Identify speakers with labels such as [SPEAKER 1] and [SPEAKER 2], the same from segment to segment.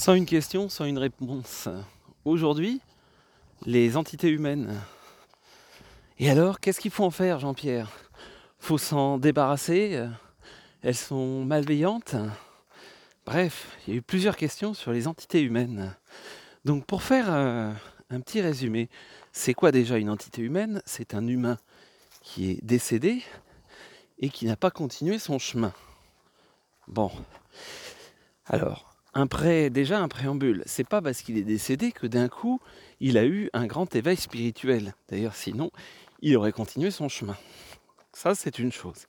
[SPEAKER 1] Sans une question, sans une réponse. Aujourd'hui, les entités humaines. Et alors, qu'est-ce qu'il faut en faire, Jean-Pierre? Faut s'en débarrasser? Elles sont malveillantes? Bref, il y a eu plusieurs questions sur les entités humaines. Donc pour faire euh, un petit résumé, c'est quoi déjà une entité humaine? C'est un humain qui est décédé et qui n'a pas continué son chemin. Bon. Alors, déjà un préambule. C'est pas parce qu'il est décédé que d'un coup il a eu un grand éveil spirituel. D'ailleurs, sinon, il aurait continué son chemin. Ça, c'est une chose.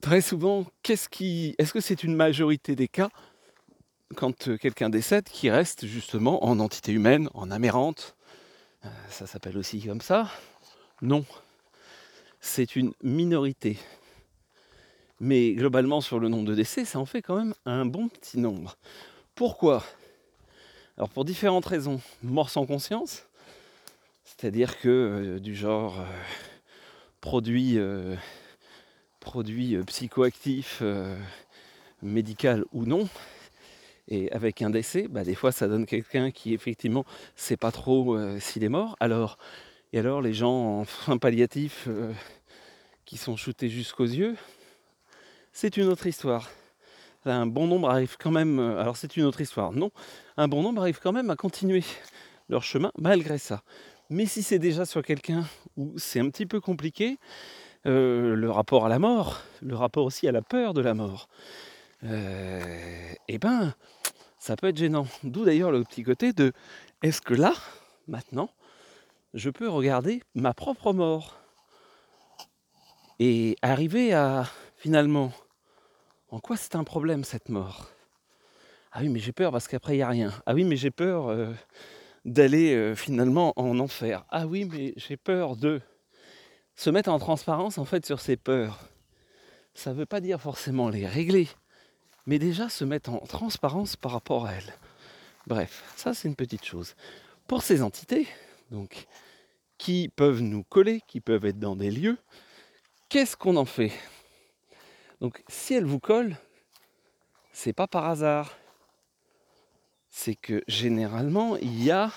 [SPEAKER 1] Très souvent, est-ce que c'est une majorité des cas quand euh, quelqu'un décède qui reste justement en entité humaine, en amérante? Euh, Ça s'appelle aussi comme ça? Non, c'est une minorité. Mais globalement, sur le nombre de décès, ça en fait quand même un bon petit nombre. Pourquoi? Alors pour différentes raisons. Mort sans conscience, c'est-à-dire que euh, du genre euh, produit, euh, produit psychoactif, médical ou non, et avec un décès, bah, des fois ça donne quelqu'un qui effectivement sait pas trop s'il est mort. Alors, et alors les gens en soins palliatifs qui sont shootés jusqu'aux yeux, c'est une autre histoire. Un bon nombre arrive quand même, euh, alors c'est une autre histoire, non, un bon nombre arrive quand même à continuer leur chemin malgré ça. Mais si c'est déjà sur quelqu'un où c'est un petit peu compliqué, euh, le rapport à la mort, le rapport aussi à la peur de la mort, euh, eh ben, ça peut être gênant. D'où d'ailleurs le petit côté de est-ce que là, maintenant, je peux regarder ma propre mort et arriver à finalement en quoi c'est un problème cette mort? Ah oui, mais j'ai peur parce qu'après il n'y a rien. Ah oui, mais j'ai peur euh, d'aller euh, finalement en enfer. Ah oui, mais j'ai peur de se mettre en transparence en fait sur ses peurs. Ça ne veut pas dire forcément les régler, mais déjà se mettre en transparence par rapport à elles. Bref, ça c'est une petite chose. Pour ces entités, donc, qui peuvent nous coller, qui peuvent être dans des lieux, qu'est-ce qu'on en fait? Donc si elle vous colle, c'est pas par hasard. C'est que généralement, il y a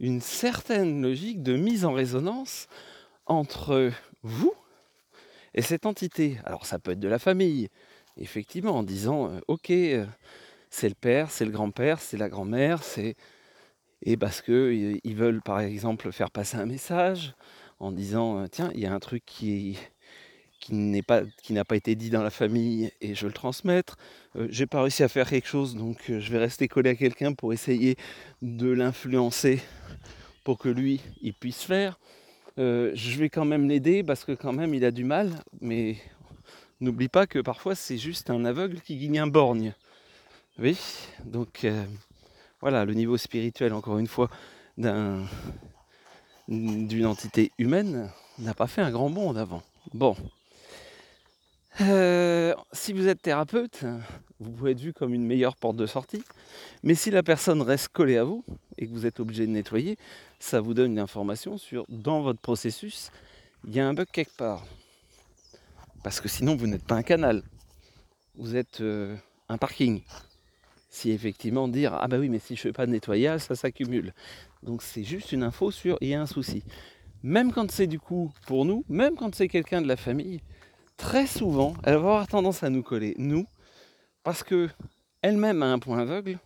[SPEAKER 1] une certaine logique de mise en résonance entre vous et cette entité. Alors ça peut être de la famille, effectivement, en disant euh, ok, euh, c'est le père, c'est le grand-père, c'est la grand-mère, c'est et parce que ils veulent par exemple faire passer un message en disant euh, tiens, il y a un truc qui qui pas qui n'a pas été dit dans la famille et je le transmettre. Euh, j'ai pas réussi à faire quelque chose, donc euh, je vais rester collé à quelqu'un pour essayer de l'influencer pour que lui il puisse faire. Euh, je vais quand même l'aider parce que quand même il a du mal, mais n'oublie pas que parfois c'est juste un aveugle qui gagne un borgne. Oui, donc voilà, le niveau spirituel encore une fois d'un d'une entité humaine n'a pas fait un grand bond en avant. Bon, euh, si vous êtes thérapeute, vous pouvez être vu comme une meilleure porte de sortie. Mais si la personne reste collée à vous et que vous êtes obligé de nettoyer, ça vous donne une information sur dans votre processus, il y a un bug quelque part. Parce que sinon, vous n'êtes pas un canal. Vous êtes euh, un parking. Si effectivement dire ah bah oui mais si je fais pas de nettoyage ça s'accumule. Donc c'est juste une info sur il y a un souci. Même quand c'est du coup pour nous, même quand c'est quelqu'un de la famille, très souvent, elle va avoir tendance à nous coller, nous, parce que elle-même a un point aveugle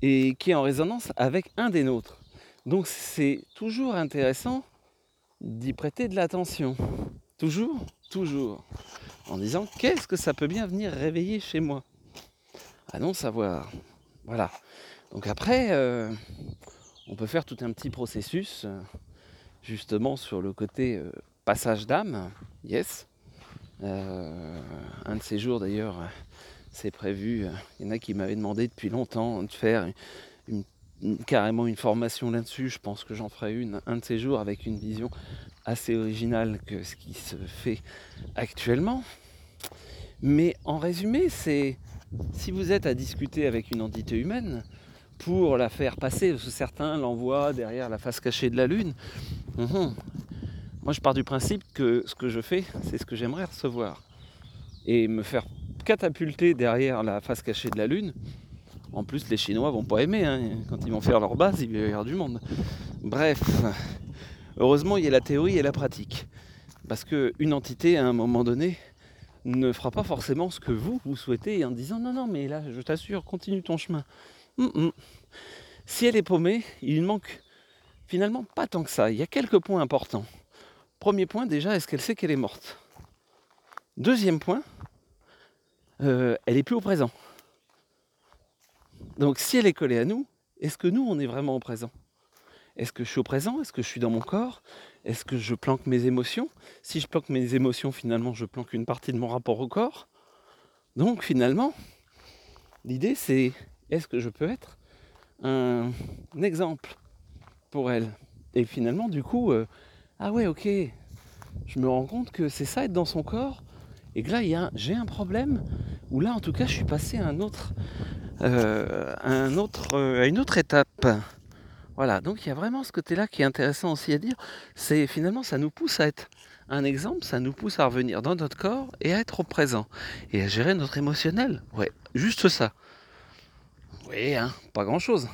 [SPEAKER 1] et qui est en résonance avec un des nôtres. Donc c'est toujours intéressant d'y prêter de l'attention. Toujours, toujours. En disant qu'est-ce que ça peut bien venir réveiller chez moi? À non savoir. Voilà. Donc après, euh, on peut faire tout un petit processus euh, justement sur le côté euh, passage d'âme. Yes. Euh, un de ces jours d'ailleurs, c'est prévu. Il y en a qui m'avaient demandé depuis longtemps de faire carrément une formation là-dessus. Je pense que j'en ferai une un de ces jours avec une vision assez originale que ce qui se fait actuellement. Mais en résumé, c'est si vous êtes à discuter avec une entité humaine pour la faire passer, parce que certains l'envoient derrière la face cachée de la Lune, hum, moi, je pars du principe que ce que je fais, c'est ce que j'aimerais recevoir. Et me faire catapulter derrière la face cachée de la Lune, En plus, les Chinois vont pas aimer. Hein. Quand ils vont faire leur base, il va y avoir du monde. Bref, heureusement, il y a la théorie et la pratique. Parce qu'une entité, à un moment donné, ne fera pas forcément ce que vous, vous souhaitez en disant non, non, mais là, je t'assure, continue ton chemin. Si elle est paumée, il manque finalement pas tant que ça. Il y a quelques points importants. Premier point, déjà, est-ce qu'elle sait qu'elle est morte? Deuxième point, euh, elle est plus au présent. Donc si elle est collée à nous, est-ce que nous, on est vraiment au présent? Est-ce que je suis au présent? Est-ce que je suis dans mon corps? Est-ce que je planque mes émotions? Si je planque mes émotions, finalement, je planque une partie de mon rapport au corps. Donc finalement, l'idée c'est est-ce que je peux être un, exemple pour elle? Et finalement, du coup, euh, ah ouais, ok, je me rends compte que c'est ça être dans son corps et que là, j'ai un problème où là, en tout cas, je suis passé à euh, euh, à une autre étape. Voilà, donc il y a vraiment ce côté-là qui est intéressant aussi à dire. C'est finalement, ça nous pousse à être un exemple, ça nous pousse à revenir dans notre corps et à être au présent et à gérer notre émotionnel. Ouais, juste ça. Oui, hein, pas grand-chose.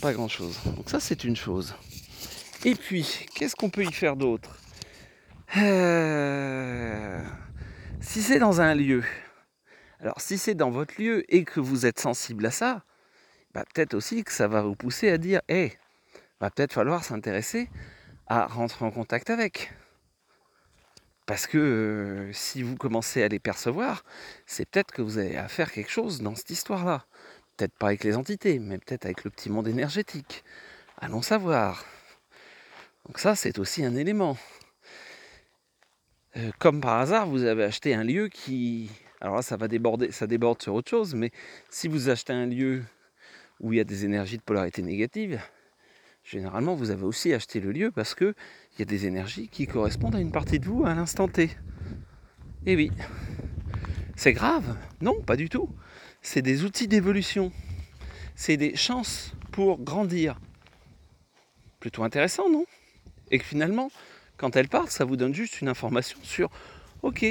[SPEAKER 1] Pas grand-chose. Donc ça, c'est une chose. Et puis, qu'est-ce qu'on peut y faire d'autre? Euh... Si c'est dans un lieu, alors si c'est dans votre lieu et que vous êtes sensible à ça, bah, peut-être aussi que ça va vous pousser à dire, hé, hey, va peut-être falloir s'intéresser à rentrer en contact avec. Parce que euh, si vous commencez à les percevoir, c'est peut-être que vous avez à faire quelque chose dans cette histoire-là. Peut-être pas avec les entités, mais peut-être avec le petit monde énergétique. Allons savoir. Donc ça, c'est aussi un élément. Euh, comme par hasard, vous avez acheté un lieu qui. Alors là, ça va déborder, ça déborde sur autre chose, mais si vous achetez un lieu où il y a des énergies de polarité négative, généralement vous avez aussi acheté le lieu parce qu'il y a des énergies qui correspondent à une partie de vous à l'instant T. Eh oui. C'est grave? Non, pas du tout. C'est des outils d'évolution. C'est des chances pour grandir. Plutôt intéressant, non? Et que finalement, quand elles partent, ça vous donne juste une information sur OK,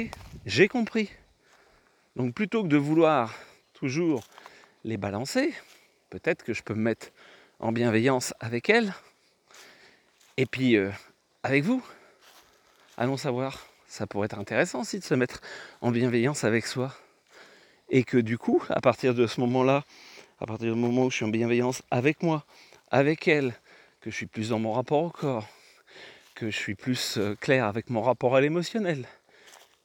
[SPEAKER 1] j'ai compris. Donc plutôt que de vouloir toujours les balancer, peut-être que je peux me mettre en bienveillance avec elles. Et puis euh, avec vous. Allons savoir. Ça pourrait être intéressant aussi de se mettre en bienveillance avec soi. Et que du coup, à partir de ce moment-là, à partir du moment où je suis en bienveillance avec moi, avec elle, que je suis plus dans mon rapport au corps, je suis plus euh, clair avec mon rapport à l'émotionnel,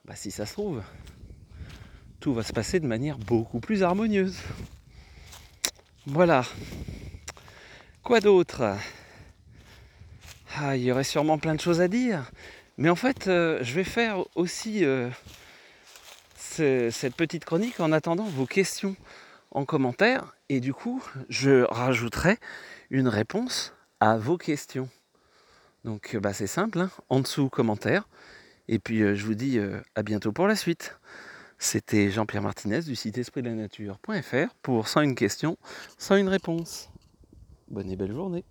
[SPEAKER 1] bah, si ça se trouve, tout va se passer de manière beaucoup plus harmonieuse. Voilà. Quoi d'autre? Ah, Il y aurait sûrement plein de choses à dire. Mais en fait, euh, je vais faire aussi euh, cette petite chronique en attendant vos questions en commentaire. Et du coup, je rajouterai une réponse à vos questions. Donc bah, c'est simple, hein. en dessous commentaire. Et puis euh, je vous dis euh, à bientôt pour la suite. C'était Jean-Pierre Martinez du site esprit de la nature.fr pour 101 questions, 101 réponses. Bonne et belle journée.